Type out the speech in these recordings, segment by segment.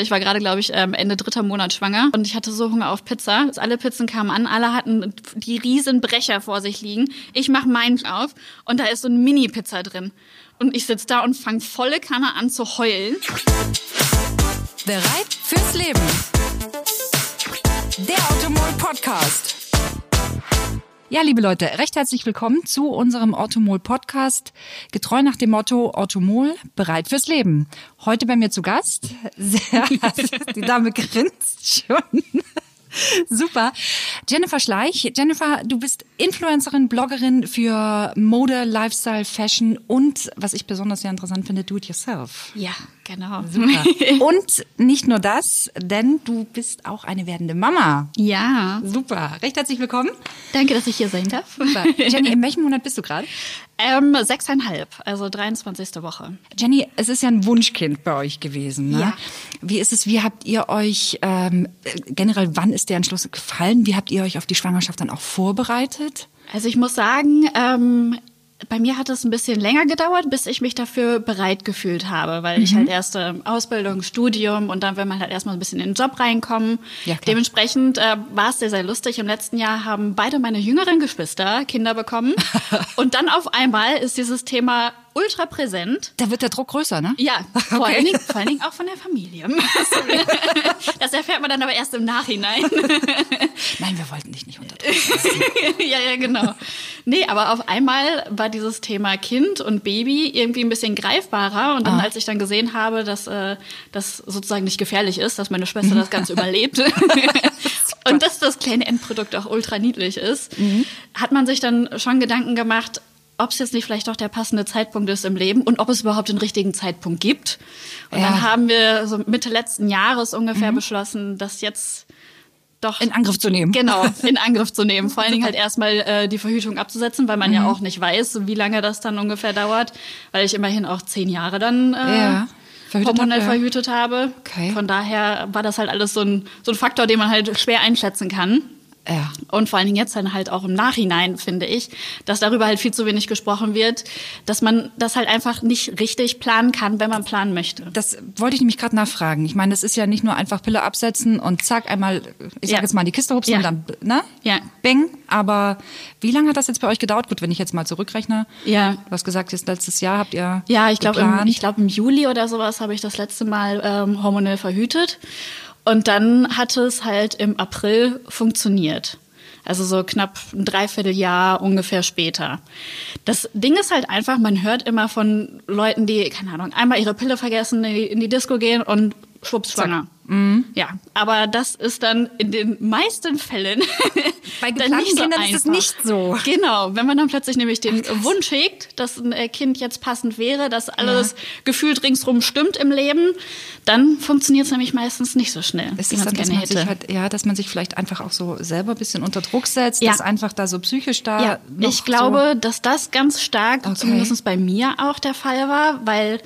Ich war gerade, glaube ich, ähm, Ende dritter Monat schwanger und ich hatte so Hunger auf Pizza. Alle Pizzen kamen an, alle hatten die riesen Brecher vor sich liegen. Ich mache meinen auf und da ist so ein Mini-Pizza drin. Und ich sitze da und fange volle Kanne an zu heulen. Bereit fürs Leben. Der Automol Podcast. Ja, liebe Leute, recht herzlich willkommen zu unserem Automol Podcast. Getreu nach dem Motto Automol, bereit fürs Leben. Heute bei mir zu Gast. Sehr, die Dame grinst schon. Super. Jennifer Schleich. Jennifer, du bist Influencerin, Bloggerin für Mode, Lifestyle, Fashion und, was ich besonders sehr interessant finde, Do-it-yourself. Ja, genau. Super. Und nicht nur das, denn du bist auch eine werdende Mama. Ja. Super. Recht herzlich willkommen. Danke, dass ich hier sein darf. Super. Jenny, in welchem Monat bist du gerade? Ähm, sechseinhalb, also 23. Woche. Jenny, es ist ja ein Wunschkind bei euch gewesen. Ne? Ja. Wie ist es, wie habt ihr euch, ähm, generell, wann ist der Entschluss gefallen? Wie habt ihr euch auf die Schwangerschaft dann auch vorbereitet? Also ich muss sagen, ähm, bei mir hat es ein bisschen länger gedauert, bis ich mich dafür bereit gefühlt habe, weil ich halt erst ähm, Ausbildung, Studium und dann will man halt erstmal ein bisschen in den Job reinkommen. Ja. Dementsprechend äh, war es sehr, sehr lustig. Im letzten Jahr haben beide meine jüngeren Geschwister Kinder bekommen. und dann auf einmal ist dieses Thema ultra präsent. Da wird der Druck größer, ne? Ja, vor, Okay. allen Dingen, vor allen Dingen auch von der Familie. das erfährt man dann aber erst im Nachhinein. Nein, wir wollten dich nicht unterdrücken. ja, ja, genau. Nee, aber auf einmal war dieses Thema Kind und Baby irgendwie ein bisschen greifbarer. Und dann, als ich dann gesehen habe, dass äh, das sozusagen nicht gefährlich ist, dass meine Schwester das Ganze überlebt und dass das kleine Endprodukt auch ultra niedlich ist, hat man sich dann schon Gedanken gemacht, ob es jetzt nicht vielleicht doch der passende Zeitpunkt ist im Leben und ob es überhaupt den richtigen Zeitpunkt gibt. Und Ja. dann haben wir so Mitte letzten Jahres ungefähr beschlossen, dass jetzt doch In Angriff zu nehmen. Genau, in Angriff zu nehmen. Vor allen Dingen halt erstmal äh, die Verhütung abzusetzen, weil man Mhm. ja auch nicht weiß, wie lange das dann ungefähr dauert, weil ich immerhin auch zehn Jahre dann äh, Ja, verhütet hormonell ja. verhütet habe. Okay. Von daher war das halt alles so ein, so ein Faktor, den man halt schwer einschätzen kann. Ja. Und vor allen Dingen jetzt dann halt auch im Nachhinein, finde ich, dass darüber halt viel zu wenig gesprochen wird, dass man das halt einfach nicht richtig planen kann, wenn man planen möchte. Das wollte ich nämlich gerade nachfragen. Ich meine, das ist ja nicht nur einfach Pille absetzen und zack, einmal, ich sag Ja. jetzt mal, in die Kiste hupsen Ja. und dann, ne? Ja. Bing. Aber wie lange hat das jetzt bei euch gedauert? Gut, wenn ich jetzt mal zurückrechne. Ja. Du hast gesagt, jetzt letztes Jahr habt ihr Ja, ich glaube, im, ich glaub, im Juli oder sowas habe ich das letzte Mal ähm, hormonell verhütet. Und dann hat es halt im April funktioniert. Also so knapp ein Dreivierteljahr ungefähr später. Das Ding ist halt einfach, man hört immer von Leuten, die, keine Ahnung, einmal ihre Pille vergessen, in die Disco gehen und schwupps schwanger. Ja, aber das ist dann in den meisten Fällen Bei geplanten nicht so Kindern ist es nicht so. Genau, wenn man dann plötzlich nämlich den Wunsch hegt, dass ein äh, Kind jetzt passend wäre, dass alles gefühlt ringsrum stimmt im Leben, dann funktioniert es nämlich meistens nicht so schnell, Ist es man dann, dass gerne man, sich hätte. halt, ja, dass man sich vielleicht einfach auch so selber ein bisschen unter Druck setzt, Ja. dass einfach da so psychisch da Ja, noch ich glaube, dass das ganz stark, Okay. zumindest bei mir auch der Fall war, weil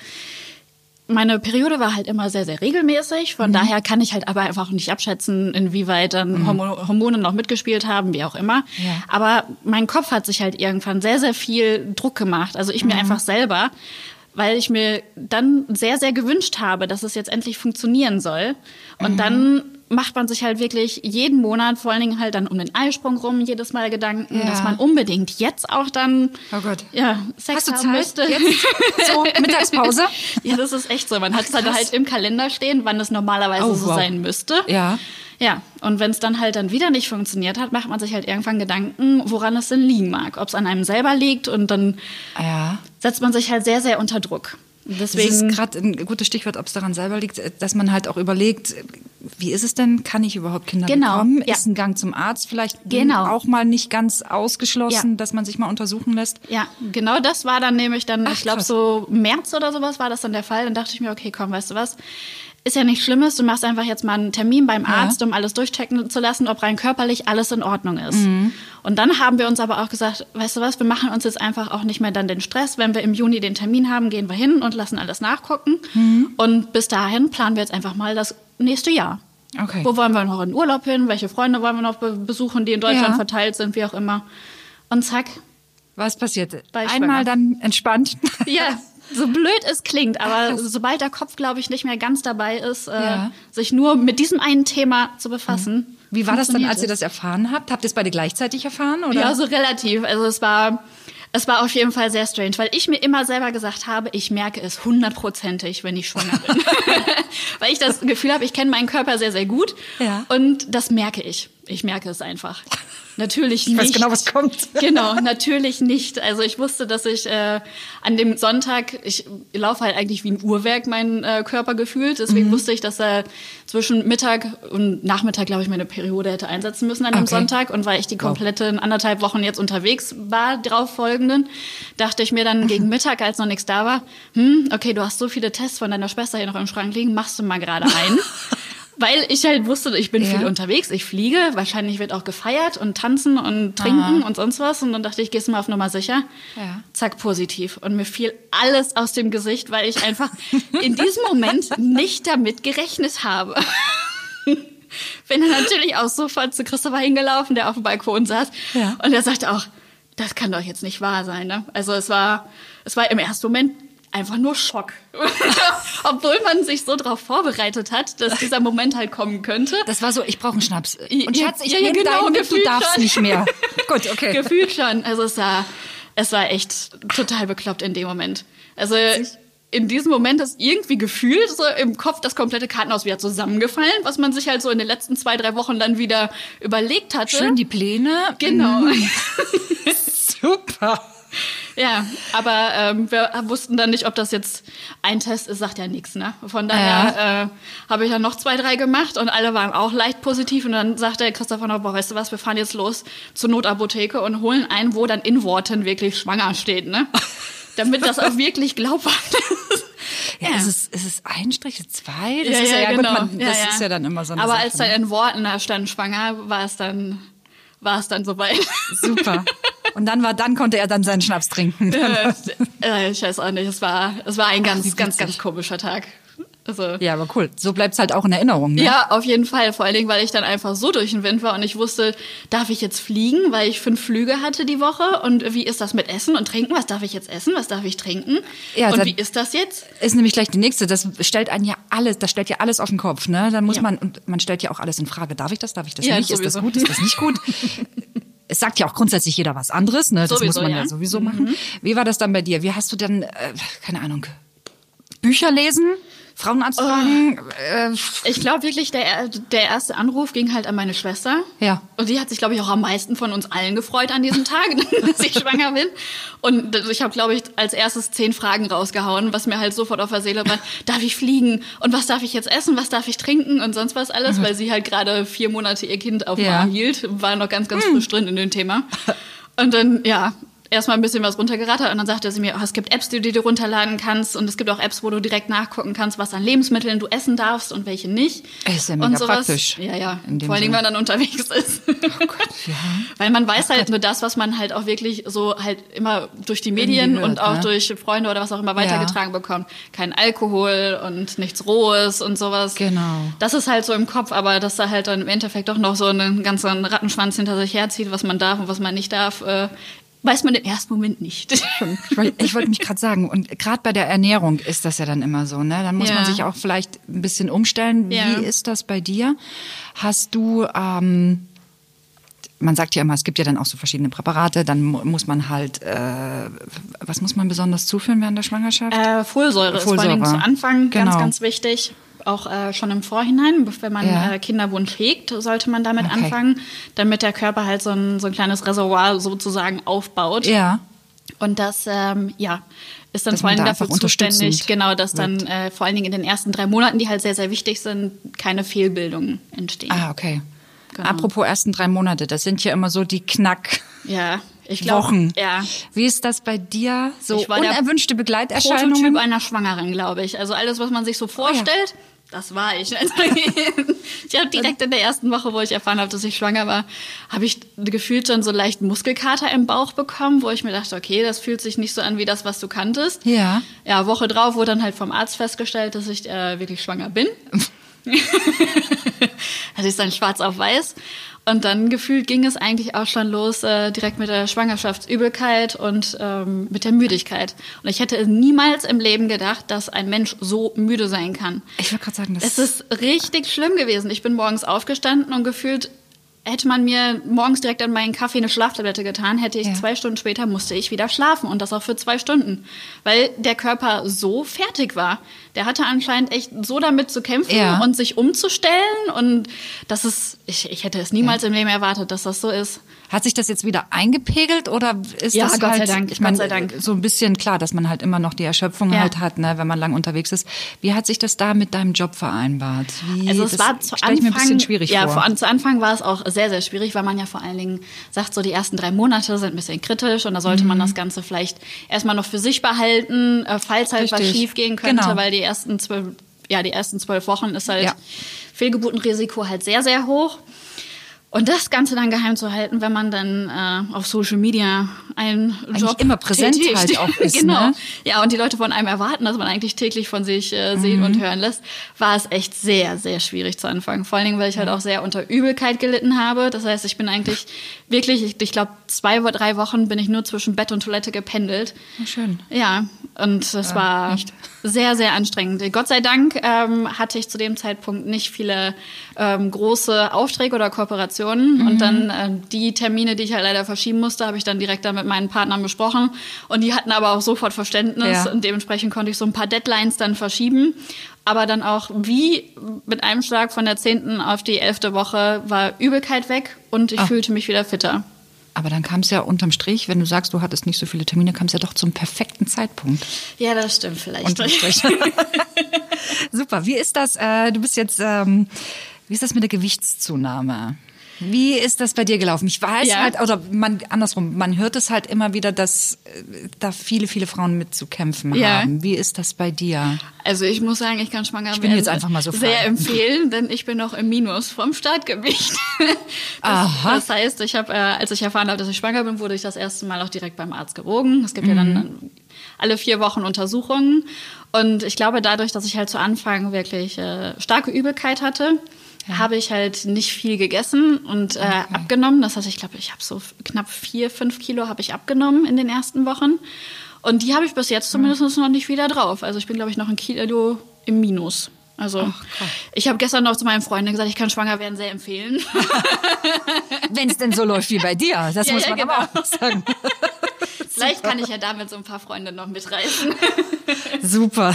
meine Periode war halt immer sehr, sehr regelmäßig. Mhm. Von daher kann ich halt aber einfach nicht abschätzen, inwieweit dann Hormo- Hormone noch mitgespielt haben, wie auch immer. Ja. Aber mein Kopf hat sich halt irgendwann sehr, sehr viel Druck gemacht. Also Mhm. ich mir einfach selber, weil ich mir dann sehr, sehr gewünscht habe, dass es jetzt endlich funktionieren soll. Mhm. Und dann macht man sich halt wirklich jeden Monat, vor allen Dingen halt dann um den Eisprung rum, jedes Mal Gedanken, Ja. dass man unbedingt jetzt auch dann Oh Gott. ja, Sex Hast du haben Zeit müsste. jetzt? So, Mittagspause? ja, das ist echt so. Man hat es dann halt im Kalender stehen, wann es normalerweise Oh, so wow. sein müsste. Ja. Ja, und wenn es dann halt dann wieder nicht funktioniert hat, macht man sich halt irgendwann Gedanken, woran es denn liegen mag. Ob es an einem selber liegt und dann Ja. setzt man sich halt sehr, sehr unter Druck. Und Das Deswegen, ist gerade ein gutes Stichwort, ob es daran selber liegt, dass man halt auch überlegt, wie ist es denn? Kann ich überhaupt Kinder Genau, bekommen? ja. Ist ein Gang zum Arzt vielleicht Genau. auch mal nicht ganz ausgeschlossen, Ja. dass man sich mal untersuchen lässt? ja, genau das war dann nämlich dann, Ach, ich glaube so März oder sowas war das dann der Fall. Dann dachte ich mir, okay, komm, weißt du was? Ist ja nichts Schlimmes, du machst einfach jetzt mal einen Termin beim Arzt, um alles durchchecken zu lassen, ob rein körperlich alles in Ordnung ist. Mhm. Und dann haben wir uns aber auch gesagt, weißt du was, wir machen uns jetzt einfach auch nicht mehr dann den Stress. Wenn wir im Juni den Termin haben, gehen wir hin und lassen alles nachgucken. Mhm. Und bis dahin planen wir jetzt einfach mal das nächste Jahr. Okay. Wo wollen wir noch in Urlaub hin? Welche Freunde wollen wir noch be besuchen, die in Deutschland Ja. verteilt sind, wie auch immer. Und zack, Was ich Einmal dann entspannt. Ja, So blöd es klingt, aber sobald der Kopf, glaube ich, nicht mehr ganz dabei ist, äh, Ja. sich nur mit diesem einen Thema zu befassen. Wie war das dann, als ihr das erfahren habt? Habt ihr es beide gleichzeitig erfahren? Oder? Ja, so relativ. Also es war, es war auf jeden Fall sehr strange, weil ich mir immer selber gesagt habe, ich merke es hundertprozentig, wenn ich schwanger bin. weil ich das Gefühl habe, ich kenne meinen Körper sehr, sehr gut. Ja. Und das merke ich. Ich merke es einfach. Natürlich ich nicht. weiß genau, was kommt. Genau, natürlich nicht. Also ich wusste, dass ich äh, an dem Sonntag, ich laufe halt eigentlich wie ein Uhrwerk mein äh, Körper gefühlt. Deswegen Mhm. wusste ich, dass er zwischen Mittag und Nachmittag, glaube ich, meine Periode hätte einsetzen müssen an dem Okay. Sonntag. Und weil ich die komplette anderthalb Wochen jetzt unterwegs war, drauf folgenden, dachte ich mir dann gegen Mittag, als noch nichts da war, hm, okay, du hast so viele Tests von deiner Schwester hier noch im Schrank liegen, machst du mal gerade einen. Weil ich halt wusste, ich bin Ja. viel unterwegs, ich fliege, wahrscheinlich wird auch gefeiert und tanzen und trinken und sonst was. Und dann dachte ich, gehst du mal auf Nummer sicher. Ja. Zack, positiv. Und mir fiel alles aus dem Gesicht, weil ich einfach in diesem Moment nicht damit gerechnet habe. Bin dann natürlich auch sofort zu Christopher hingelaufen, der auf dem Balkon saß. Ja. Und er sagte auch, das kann doch jetzt nicht wahr sein. Ne? Also es war, es war im ersten Moment einfach nur Schock. Obwohl man sich so darauf vorbereitet hat, dass dieser Moment halt kommen könnte. Das war so, ich brauche einen Schnaps. Und Schatz, ich ja, ja, nehme genau, deinen mit, du darfst schon. nicht mehr. Gut, okay. Gefühlt schon. Also es war, es war echt total bekloppt in dem Moment. Also in diesem Moment ist irgendwie gefühlt so im Kopf das komplette Kartenhaus wieder zusammengefallen, was man sich halt so in den letzten zwei, drei Wochen dann wieder überlegt hatte. Schön die Pläne. Genau. Super. Ja, aber ähm, wir wussten dann nicht, ob das jetzt ein Test ist, sagt ja nichts. Ne? Von daher äh, habe ich dann noch zwei, drei gemacht und alle waren auch leicht positiv. Und dann sagte Christopher noch, boah, weißt du was, wir fahren jetzt los zur Notapotheke und holen einen, wo dann in Worten wirklich schwanger steht. Ne? Damit das auch wirklich glaubhaft ist. Ja, Ja. Ist, es, ist es ein Strich, zwei? Das ja, ist ja, ja, ja, genau. gut, man, das ist ja dann immer so eine Aber Sache, als dann ne? in Worten da stand schwanger, war es dann, war es dann soweit. Super. Und dann war, dann konnte er dann seinen Schnaps trinken. äh, äh, ich weiß auch nicht, es war, es war ein ganz, wie ganz, ganz komischer Tag. Also, Ja, aber cool. So bleibt's halt auch in Erinnerung. Ne? Ja, auf jeden Fall. Vor allen Dingen, weil ich dann einfach so durch den Wind war und ich wusste, darf ich jetzt fliegen, weil ich fünf Flüge hatte die Woche und wie ist das mit Essen und Trinken? Was darf ich jetzt essen? Was darf ich trinken? Ja, und wie ist das jetzt? Ist nämlich gleich die nächste. Das stellt einen ja alles, das stellt ja alles auf den Kopf. Ne? Dann muss Ja. man, und man stellt ja auch alles in Frage. Darf ich das? Darf ich das Ja, nicht? Ist das sowieso. gut? Ist das nicht gut? Es sagt ja auch grundsätzlich jeder was anderes, ne? Das Sowieso, muss man ja, ja. Mhm. sowieso machen. Wie war das dann bei dir? Wie hast du dann, äh, keine Ahnung, Bücher lesen? Frauenarzt fragen? Äh, Ich glaube wirklich, der, der erste Anruf ging halt an meine Schwester. Ja. Und die hat sich, glaube ich, auch am meisten von uns allen gefreut an diesem Tag, dass ich schwanger bin. Und ich habe, glaube ich, als erstes zehn Fragen rausgehauen, was mir halt sofort auf der Seele war. Darf ich fliegen? Und was darf ich jetzt essen? Was darf ich trinken? Und sonst was alles, weil sie halt gerade vier Monate ihr Kind auf Ja. Hielt. War noch ganz, ganz frisch drin in dem Thema. Und dann, ja, erstmal ein bisschen was runtergerattert und dann sagte sie mir, oh, es gibt Apps, die du dir runterladen kannst und es gibt auch Apps, wo du direkt nachgucken kannst, was an Lebensmitteln du essen darfst und welche nicht. Ist ja mega und sowas. praktisch. Ja, ja. Vor allen Dingen, Sinne. wenn man dann unterwegs ist. Oh Gott, ja. Weil man weiß halt nur das, was man halt auch wirklich so halt immer durch die Medien hört, und auch ne? durch Freunde oder was auch immer weitergetragen bekommt. Kein Alkohol und nichts Rohes und sowas. Genau. Das ist halt so im Kopf, aber dass da halt dann im Endeffekt doch noch so einen ganzen Rattenschwanz hinter sich herzieht, was man darf und was man nicht darf, äh, weiß man im ersten Moment nicht. Ich wollte ich wollte mich gerade sagen, und gerade bei der Ernährung ist das ja dann immer so, ne? Dann muss Ja. man sich auch vielleicht ein bisschen umstellen. Ja. Wie ist das bei dir? Hast du, ähm, man sagt ja immer, es gibt ja dann auch so verschiedene Präparate, dann mu- muss man halt, äh, was muss man besonders zuführen während der Schwangerschaft? Äh, Folsäure, ist vor allen Dingen Folsäure. zu Anfang ganz, Genau. ganz wichtig. Auch äh, schon im Vorhinein, wenn man Ja. äh, Kinderwunsch hegt, sollte man damit Okay. anfangen, damit der Körper halt so ein, so ein kleines Reservoir sozusagen aufbaut. ja. Und das, ähm, ja, ist dann Dass vor Dingen da dafür zuständig, genau, dass dann äh, vor allen Dingen in den ersten drei Monaten, die halt sehr, sehr wichtig sind, keine Fehlbildungen entstehen. Ah, okay. Genau. Apropos ersten drei Monate, das sind ja immer so die Knack. Ja, ich glaube, Wochen. ja, Wie ist das bei dir? So Ich war der unerwünschte Begleiterscheinungen? Prototyp einer Schwangeren, glaube ich. Also alles, was man sich so vorstellt, das war ich. Also, ich habe direkt in der ersten Woche, wo ich erfahren habe, dass ich schwanger war, habe ich gefühlt schon so leicht Muskelkater im Bauch bekommen, wo ich mir dachte, okay, das fühlt sich nicht so an wie das, was du kanntest. Ja. Ja, Woche drauf wurde dann halt vom Arzt festgestellt, dass ich äh, wirklich schwanger bin. also ich es dann schwarz auf weiß. Und dann gefühlt ging es eigentlich auch schon los, äh, direkt mit der Schwangerschaftsübelkeit und ähm, mit der Müdigkeit. Und ich hätte niemals im Leben gedacht, dass ein Mensch so müde sein kann. Ich wollte gerade sagen, das Es ist richtig schlimm gewesen. Ich bin morgens aufgestanden und gefühlt hätte man mir morgens direkt an meinen Kaffee eine Schlaftablette getan, hätte ich Ja. zwei Stunden später musste ich wieder schlafen und das auch für zwei Stunden, weil der Körper so fertig war. Der hatte anscheinend echt so damit zu kämpfen Ja. und sich umzustellen und das ist, ich, ich hätte es niemals im Leben erwartet, dass das so ist. Hat sich das jetzt wieder eingepegelt oder ist Ja, das Gott sei halt, Dank, ich Gott meine, sei Dank. so ein bisschen klar, dass man halt immer noch die Erschöpfung Ja. halt hat, ne, wenn man lang unterwegs ist. Wie hat sich das da mit deinem Job vereinbart? Wie, Also es das war zu Anfang, mir ein bisschen schwierig ja, vor. vor. zu Anfang war es auch sehr, sehr schwierig, weil man ja vor allen Dingen sagt, so die ersten drei Monate sind ein bisschen kritisch und da sollte Mhm. man das Ganze vielleicht erstmal noch für sich behalten, äh, falls halt was Richtig. schief gehen könnte, Genau. weil die ersten zwölf, ja, die ersten zwölf Wochen ist halt Ja. Fehlgeburtenrisiko halt sehr, sehr hoch. Und das Ganze dann geheim zu halten, wenn man dann äh, auf Social Media einen Eigentlich Job immer präsent tätigt. halt auch ist, genau. ne? Ja, und die Leute von einem erwarten, dass man eigentlich täglich von sich äh, sehen Mhm. und hören lässt, war es echt sehr, sehr schwierig zu anfangen. Vor allen Dingen, weil ich halt auch sehr unter Übelkeit gelitten habe. Das heißt, ich bin eigentlich wirklich, ich, ich glaube, zwei, drei Wochen bin ich nur zwischen Bett und Toilette gependelt. Ja, schön. Ja, und es war nicht. Sehr, sehr anstrengend. Gott sei Dank ähm, hatte ich zu dem Zeitpunkt nicht viele ähm, große Aufträge oder Kooperationen. Und dann äh, die Termine, die ich halt leider verschieben musste, habe ich dann direkt dann mit meinen Partnern besprochen. Und die hatten aber auch sofort Verständnis. Ja. Und dementsprechend konnte ich so ein paar Deadlines dann verschieben. Aber dann auch wie mit einem Schlag von der zehnten auf die elfte Woche war Übelkeit weg und ich Ah. fühlte mich wieder fitter. Aber dann kam es ja unterm Strich, wenn du sagst, du hattest nicht so viele Termine, kam es ja doch zum perfekten Zeitpunkt. Ja, das stimmt vielleicht. Unterm Strich. Super. Wie ist das? Äh, du bist jetzt, ähm, wie ist das mit der Gewichtszunahme? Wie ist das bei dir gelaufen? Ich weiß Ja. halt, oder man andersrum, man hört es halt immer wieder, dass äh, da viele, viele Frauen mit zu kämpfen Ja. haben. Wie ist das bei dir? Also ich muss sagen, ich kann schwanger Ich bin werden jetzt einfach mal so frei. sehr empfehlen, denn ich bin noch im Minus vom Startgewicht. Das, Aha. das heißt, ich habe, äh, als ich erfahren habe, dass ich schwanger bin, wurde ich das erste Mal auch direkt beim Arzt gewogen. Es gibt ja Mhm. dann alle vier Wochen Untersuchungen und ich glaube, dadurch, dass ich halt zu Anfang wirklich äh, starke Übelkeit hatte, habe ich halt nicht viel gegessen und äh, abgenommen. Das heißt, ich glaube, ich habe so knapp vier, fünf Kilo habe ich abgenommen in den ersten Wochen. Und die habe ich bis jetzt zumindest noch nicht wieder drauf. Also ich bin, glaube ich, noch ein Kilo im Minus. Also ich habe gestern noch zu meinen Freunden gesagt, ich kann schwanger werden sehr empfehlen. Wenn es denn so läuft wie bei dir, das Ja, muss ja, man genau. aber auch sagen. Vielleicht kann ich ja damit so ein paar Freunde noch mitreißen. Super,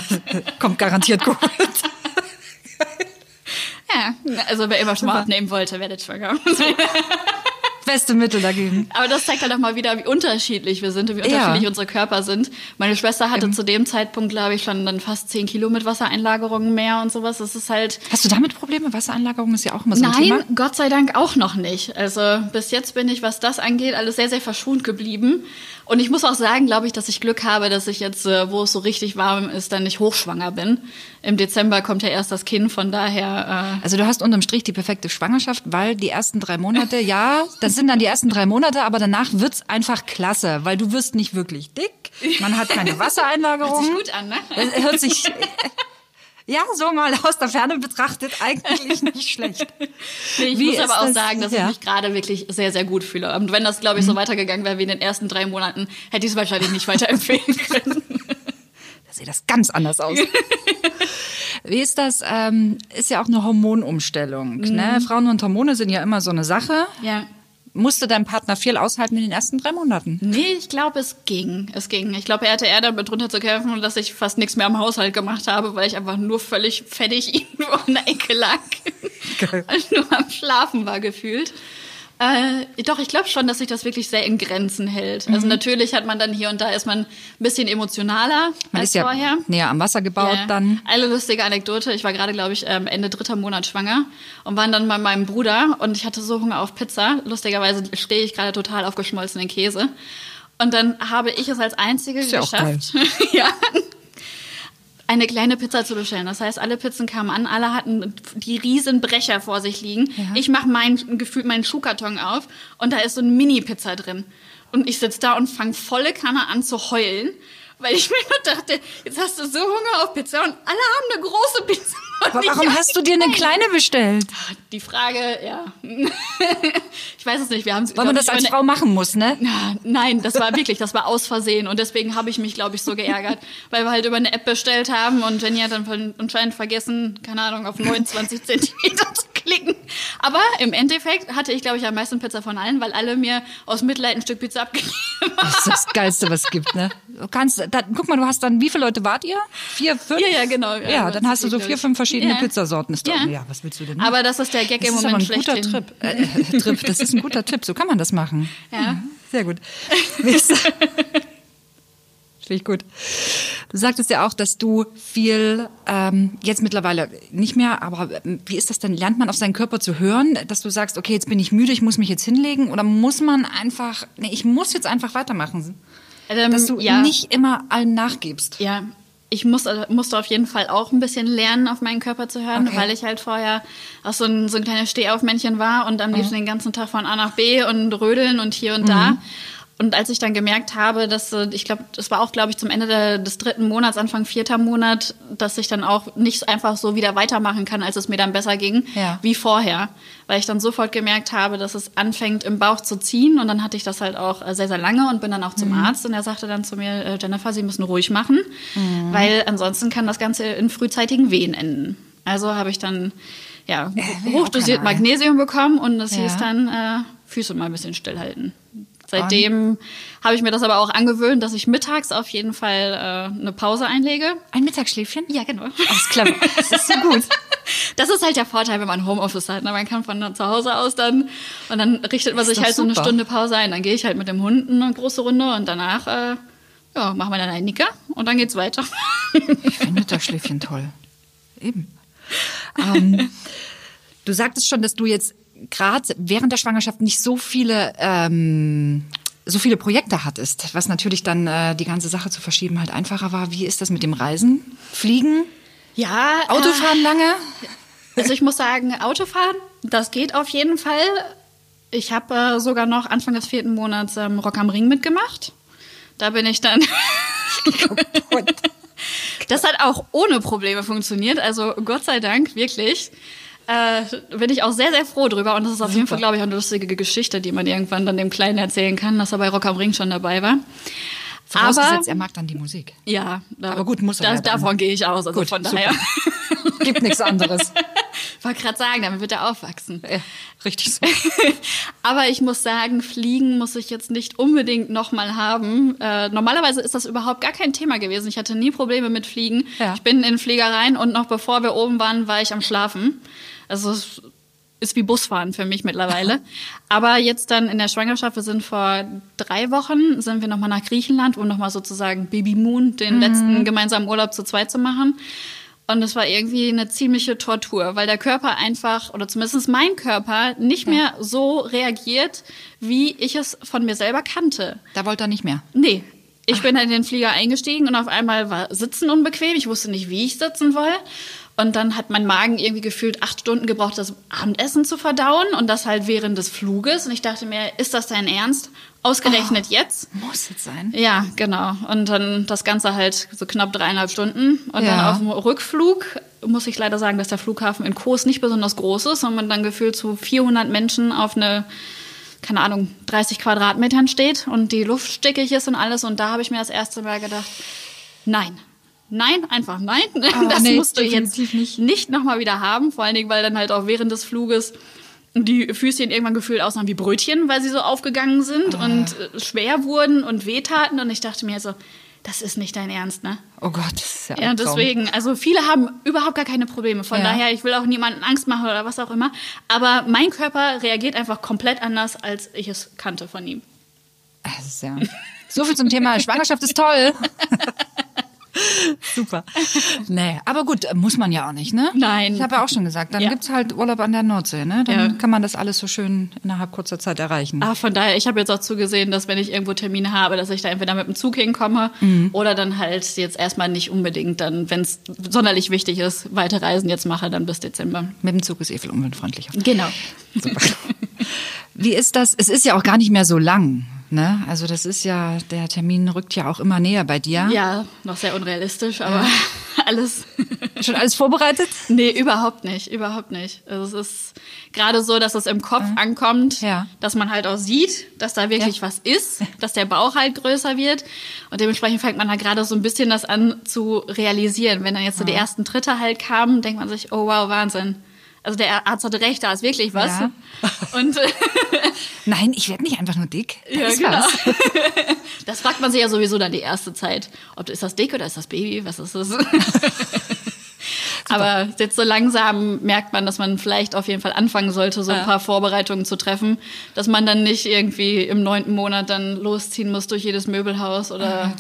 kommt garantiert gut. Also wer immer schon mal abnehmen wollte, werdet schwanger. Beste Mittel dagegen. Aber das zeigt halt auch mal wieder, wie unterschiedlich wir sind und wie Ja. unterschiedlich unsere Körper sind. Meine Schwester hatte zu dem Zeitpunkt, glaube ich, schon dann fast 10 Kilo mit Wassereinlagerungen mehr und sowas. Das ist halt Hast du damit Probleme? Wassereinlagerung ist ja auch immer so ein Thema. Nein, Gott sei Dank auch noch nicht. Also bis jetzt bin ich, was das angeht, alles sehr, sehr verschont geblieben. Und ich muss auch sagen, glaube ich, dass ich Glück habe, dass ich jetzt, äh, wo es so richtig warm ist, dann nicht hochschwanger bin. Im Dezember kommt ja erst das Kind, von daher. Also du hast unterm Strich die perfekte Schwangerschaft, weil die ersten drei Monate, ja, das sind dann die ersten drei Monate, aber danach wird's einfach klasse, weil du wirst nicht wirklich dick, man hat keine Äh, Wassereinlagerung. hört sich gut an, ne? Es hört sich, ja, so mal aus der Ferne betrachtet, eigentlich nicht schlecht. Nee, ich Wie muss aber auch das? sagen, dass Ja. Mhm. ich mich gerade wirklich sehr, sehr gut fühle. Und wenn das, glaube ich, so weitergegangen wäre wie in den ersten drei Monaten, hätte ich es wahrscheinlich nicht weiterempfehlen können. Da sieht das ganz anders aus. Wie ist das? Ähm, ist ja auch eine Hormonumstellung. Ne? Frauen und Hormone sind ja immer so eine Sache. ja. Musste dein Partner viel aushalten in den ersten drei Monaten? Nee, ich glaube, es ging. Es ging. Ich glaube, er hatte eher damit drunter zu kämpfen, dass ich fast nichts mehr am Haushalt gemacht habe, weil ich einfach nur völlig fettig irgendwo in der Ecke lag. Geil. Und nur am Schlafen war gefühlt. Äh, doch, ich glaube schon, dass sich das wirklich sehr in Grenzen hält. Mhm. Also natürlich hat man dann hier und da ist man ein bisschen emotionaler Man als ist ja vorher. näher am Wasser gebaut Ja. dann. Eine lustige Anekdote. Ich war gerade, glaube ich, ähm, Ende dritter Monat schwanger und war dann bei meinem Bruder und ich hatte so Hunger auf Pizza. Lustigerweise stehe ich gerade total auf geschmolzenen Käse. Und dann habe ich es als Einzige Ist ja auch geschafft, ja, eine kleine Pizza zu bestellen. Das heißt, alle Pizzen kamen an, alle hatten die riesen Brecher vor sich liegen. Ich mache meinen, gefühlt meinen Schuhkarton auf und da ist so eine Mini-Pizza drin. Und ich sitze da und fange volle Kanne an zu heulen. Weil ich mir nur dachte, jetzt hast du so Hunger auf Pizza und alle haben eine große Pizza. Aber warum hast du dir eine kleine bestellt? Die Frage, ja. ich weiß es nicht. Wir haben Weil man das als Frau machen muss, ne? Nein, das war wirklich, das war aus Versehen und deswegen habe ich mich, glaube ich, so geärgert, weil wir halt über eine App bestellt haben und Jenny hat dann anscheinend vergessen, keine Ahnung, auf 29 Zentimeter zu. Aber im Endeffekt hatte ich, glaube ich, am meisten Pizza von allen, weil alle mir aus Mitleid ein Stück Pizza abgegeben haben. Das ist das Geilste, was es gibt, ne? Du kannst, da, guck mal, du hast dann, wie viele Leute wart ihr? Vier, fünf? Ja, ja, genau. Ja, ja dann hast du so vier, fünf verschiedene Ja. Pizzasorten. Ist doch, Ja. ja. was willst du denn? Aber das ist der Gag das im ist aber Moment ein guter. Trip. Äh, Trip. Das ist ein guter Tipp. So kann man das machen. Ja. Sehr gut. Finde ich gut. Du sagtest ja auch, dass du viel, ähm, jetzt mittlerweile nicht mehr, aber ähm, wie ist das denn? Lernt man auf seinen Körper zu hören, dass du sagst, okay, jetzt bin ich müde, ich muss mich jetzt hinlegen? Oder muss man einfach, nee, ich muss jetzt einfach weitermachen? Ähm, Dass du ja. nicht immer allen nachgibst. Ja, ich muss, äh, musste auf jeden Fall auch ein bisschen lernen, auf meinen Körper zu hören, Okay. weil ich halt vorher auch so ein, so ein kleines Stehaufmännchen war und am liebsten den ganzen Tag von A nach B und rödeln und hier und da. Und als ich dann gemerkt habe, dass, äh, ich glaube, das war auch, glaube ich, zum Ende der, des dritten Monats, Anfang vierter Monat, dass ich dann auch nicht einfach so wieder weitermachen kann, als es mir dann besser ging, Ja. wie vorher. Weil ich dann sofort gemerkt habe, dass es anfängt im Bauch zu ziehen. Und dann hatte ich das halt auch äh, sehr, sehr lange und bin dann auch zum Arzt. Und er sagte dann zu mir, äh, Jennifer, Sie müssen ruhig machen, weil ansonsten kann das Ganze in frühzeitigen Wehen enden. Also habe ich dann ja, hochdosiert. Magnesium bekommen und das Ja. hieß dann äh, Füße mal ein bisschen stillhalten. Seitdem habe ich mir das aber auch angewöhnt, dass ich mittags auf jeden Fall äh, eine Pause einlege. Ein Mittagsschläfchen? Ja, genau. Alles clever. Das ist so gut. Das ist halt der Vorteil, wenn man Homeoffice hat. ne? Man kann von zu Hause aus dann und dann richtet man Ist sich halt so eine super. Stunde Pause ein. Dann gehe ich halt mit dem Hund eine große Runde und danach äh, ja, machen wir dann einen Nicker und dann geht's weiter. Ich finde Mittagsschläfchen toll. Eben. Ähm, du sagtest schon, dass du jetzt gerade während der Schwangerschaft nicht so viele ähm, so viele Projekte hattest, was natürlich dann äh, die ganze Sache zu verschieben halt einfacher war. Wie ist das mit dem Reisen? Fliegen? Ja, Autofahren lange? Also ich muss sagen, Autofahren, das geht auf jeden Fall. Ich habe äh, sogar noch Anfang des vierten Monats ähm, Rock am Ring mitgemacht. Da bin ich dann. das hat auch ohne Probleme funktioniert. Also Gott sei Dank, wirklich. Äh, bin ich auch sehr, sehr froh drüber. Und das ist auf jeden Fall, glaube ich, eine lustige Geschichte, die man irgendwann dann dem Kleinen erzählen kann, dass er bei Rock am Ring schon dabei war. Vorausgesetzt, er mag dann die Musik. ja, da, Aber gut, muss er das, ja. Davon gehe ich aus. Also Gut, von super. daher. Gibt nichts anderes. Ich wollte gerade sagen, damit wird er aufwachsen. Ja, richtig so. Aber ich muss sagen, Fliegen muss ich jetzt nicht unbedingt nochmal haben. Äh, normalerweise ist das überhaupt gar kein Thema gewesen. Ich hatte nie Probleme mit Fliegen. Ja. Ich bin in den Flieger rein und noch bevor wir oben waren, war ich am Schlafen. Also es ist wie Busfahren für mich mittlerweile. Aber jetzt dann in der Schwangerschaft, wir sind vor drei Wochen, sind wir nochmal nach Griechenland, um nochmal sozusagen Baby Moon, den letzten gemeinsamen Urlaub zu zweit zu machen. Und es war irgendwie eine ziemliche Tortur, weil der Körper einfach, oder zumindest mein Körper, nicht mehr so reagiert, wie ich es von mir selber kannte. Da wollte er nicht mehr. Nee. Ich bin dann in den Flieger eingestiegen und auf einmal war Sitzen unbequem. Ich wusste nicht, wie ich sitzen soll. Und dann hat mein Magen irgendwie gefühlt acht Stunden gebraucht, das Abendessen zu verdauen und das halt während des Fluges. Und ich dachte mir, ist das dein Ernst? Ausgerechnet jetzt? Muss jetzt sein. Ja, genau. Und dann das Ganze halt so knapp dreieinhalb Stunden. Und Ja. dann auf dem Rückflug muss ich leider sagen, dass der Flughafen in Kos nicht besonders groß ist und man dann gefühlt zu 400 Menschen auf eine, keine Ahnung, 30 Quadratmetern steht und die Luft stickig ist und alles. Und da habe ich mir das erste Mal gedacht, nein. Nein, einfach nein. das nee, musst du jetzt nicht. nicht nochmal wieder haben. Vor allen Dingen, weil dann halt auch während des Fluges die Füßchen irgendwann gefühlt aussahen wie Brötchen, weil sie so aufgegangen sind Ah. und äh, schwer wurden und wehtaten. Und ich dachte mir so, das ist nicht dein Ernst, ne? Oh Gott, das ist ja, Ja, Albtraum. deswegen, also viele haben überhaupt gar keine Probleme. Von Ja. daher, ich will auch niemanden Angst machen oder was auch immer. Aber mein Körper reagiert einfach komplett anders, als ich es kannte von ihm. Das ist ja. So viel zum Thema Schwangerschaft ist toll. Super. Nee, aber gut, muss man ja auch nicht, ne? Nein. Ich habe ja auch schon gesagt, dann Ja. gibt's halt Urlaub an der Nordsee, ne? Dann Ja. kann man das alles so schön innerhalb kurzer Zeit erreichen. Ah, von daher, ich habe jetzt auch zugesehen, dass wenn ich irgendwo Termine habe, dass ich da entweder mit dem Zug hinkomme Mhm. oder dann halt jetzt erstmal nicht unbedingt dann, wenn es sonderlich wichtig ist, weite Reisen jetzt mache, dann bis Dezember. Mit dem Zug ist eh viel umweltfreundlicher. Genau. Super. Wie ist das? Es ist ja auch gar nicht mehr so lang. Ne? Also das ist ja, der Termin rückt ja auch immer näher bei dir. Ja, noch sehr unrealistisch, aber alles. Schon alles vorbereitet? Nee, überhaupt nicht, überhaupt nicht. Also es ist gerade so, dass es im Kopf ankommt, Ja. dass man halt auch sieht, dass da wirklich Ja. was ist, dass der Bauch halt größer wird. Und dementsprechend fängt man halt gerade so ein bisschen das an zu realisieren. Wenn dann jetzt so die ersten Tritte halt kamen, denkt man sich, oh wow, Wahnsinn. Also der Arzt hatte recht, da ist wirklich was. Ja. Und äh, Nein, ich werde nicht einfach nur dick. Da Ja, genau. was. das fragt man sich ja sowieso dann die erste Zeit. Ob ist das dick oder ist das Baby? Was ist das? Aber jetzt so langsam merkt man, dass man vielleicht auf jeden Fall anfangen sollte, so ein Ja. paar Vorbereitungen zu treffen, dass man dann nicht irgendwie im neunten Monat dann losziehen muss durch jedes Möbelhaus oder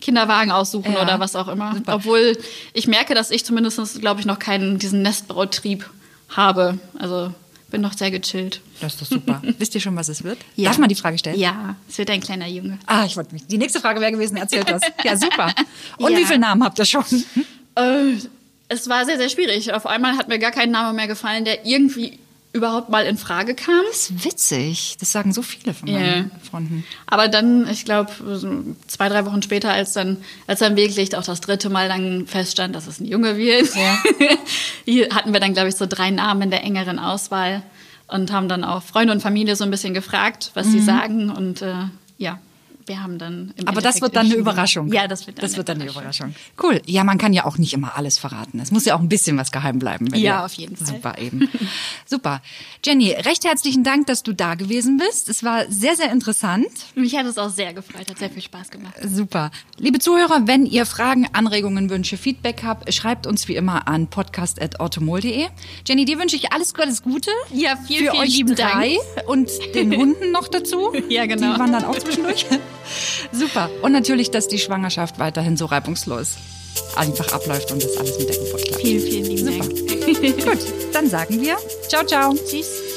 Kinderwagen aussuchen Ja. oder was auch immer. Super. Obwohl ich merke, dass ich zumindest, glaube ich, noch keinen diesen Nestbautrieb habe. Also bin noch sehr gechillt. Das ist doch super. Wisst ihr schon, was es wird? Ja. Darf man die Frage stellen? Ja, es wird ein kleiner Junge. Ah, ich wollte mich. Die nächste Frage wäre gewesen, erzählt das. Ja, super. Und Ja. wie viele Namen habt ihr schon? Äh, es war sehr, sehr schwierig. Auf einmal hat mir gar kein Name mehr gefallen, der irgendwie überhaupt mal in Frage kam. Das ist witzig. Das sagen so viele von meinen Freunden. Aber dann, ich glaube, zwei, drei Wochen später, als dann, als dann wirklich auch das dritte Mal dann feststand, dass es ein Junge wird, Ja. hier hatten wir dann, glaube ich, so drei Namen in der engeren Auswahl und haben dann auch Freunde und Familie so ein bisschen gefragt, was sie sagen. Und äh, ja, wir haben dann im Aber das wird dann eine. Überraschung. Ja, das wird dann, das wird dann eine Überraschung. Cool. Ja, man kann ja auch nicht immer alles verraten. Es muss ja auch ein bisschen was geheim bleiben. Ja, auf jeden Fall. Super eben. Super. Jenny, recht herzlichen Dank, dass du da gewesen bist. Es war sehr, sehr interessant. Mich hat es auch sehr gefreut, hat sehr viel Spaß gemacht. Super. Liebe Zuhörer, wenn ihr Fragen, Anregungen, Wünsche, Feedback habt, schreibt uns wie immer an podcast.automol.de. Jenny, dir wünsche ich alles, alles Gute. Ja, vielen, Für vielen euch lieben drei und den Hunden noch dazu. Ja, genau. Die waren dann auch zwischendurch. Super. Und natürlich, dass die Schwangerschaft weiterhin so reibungslos einfach abläuft und das alles mit der Geburt klappt. Vielen, vielen lieben Super. Dank. Gut, dann sagen wir ciao, ciao. Tschüss.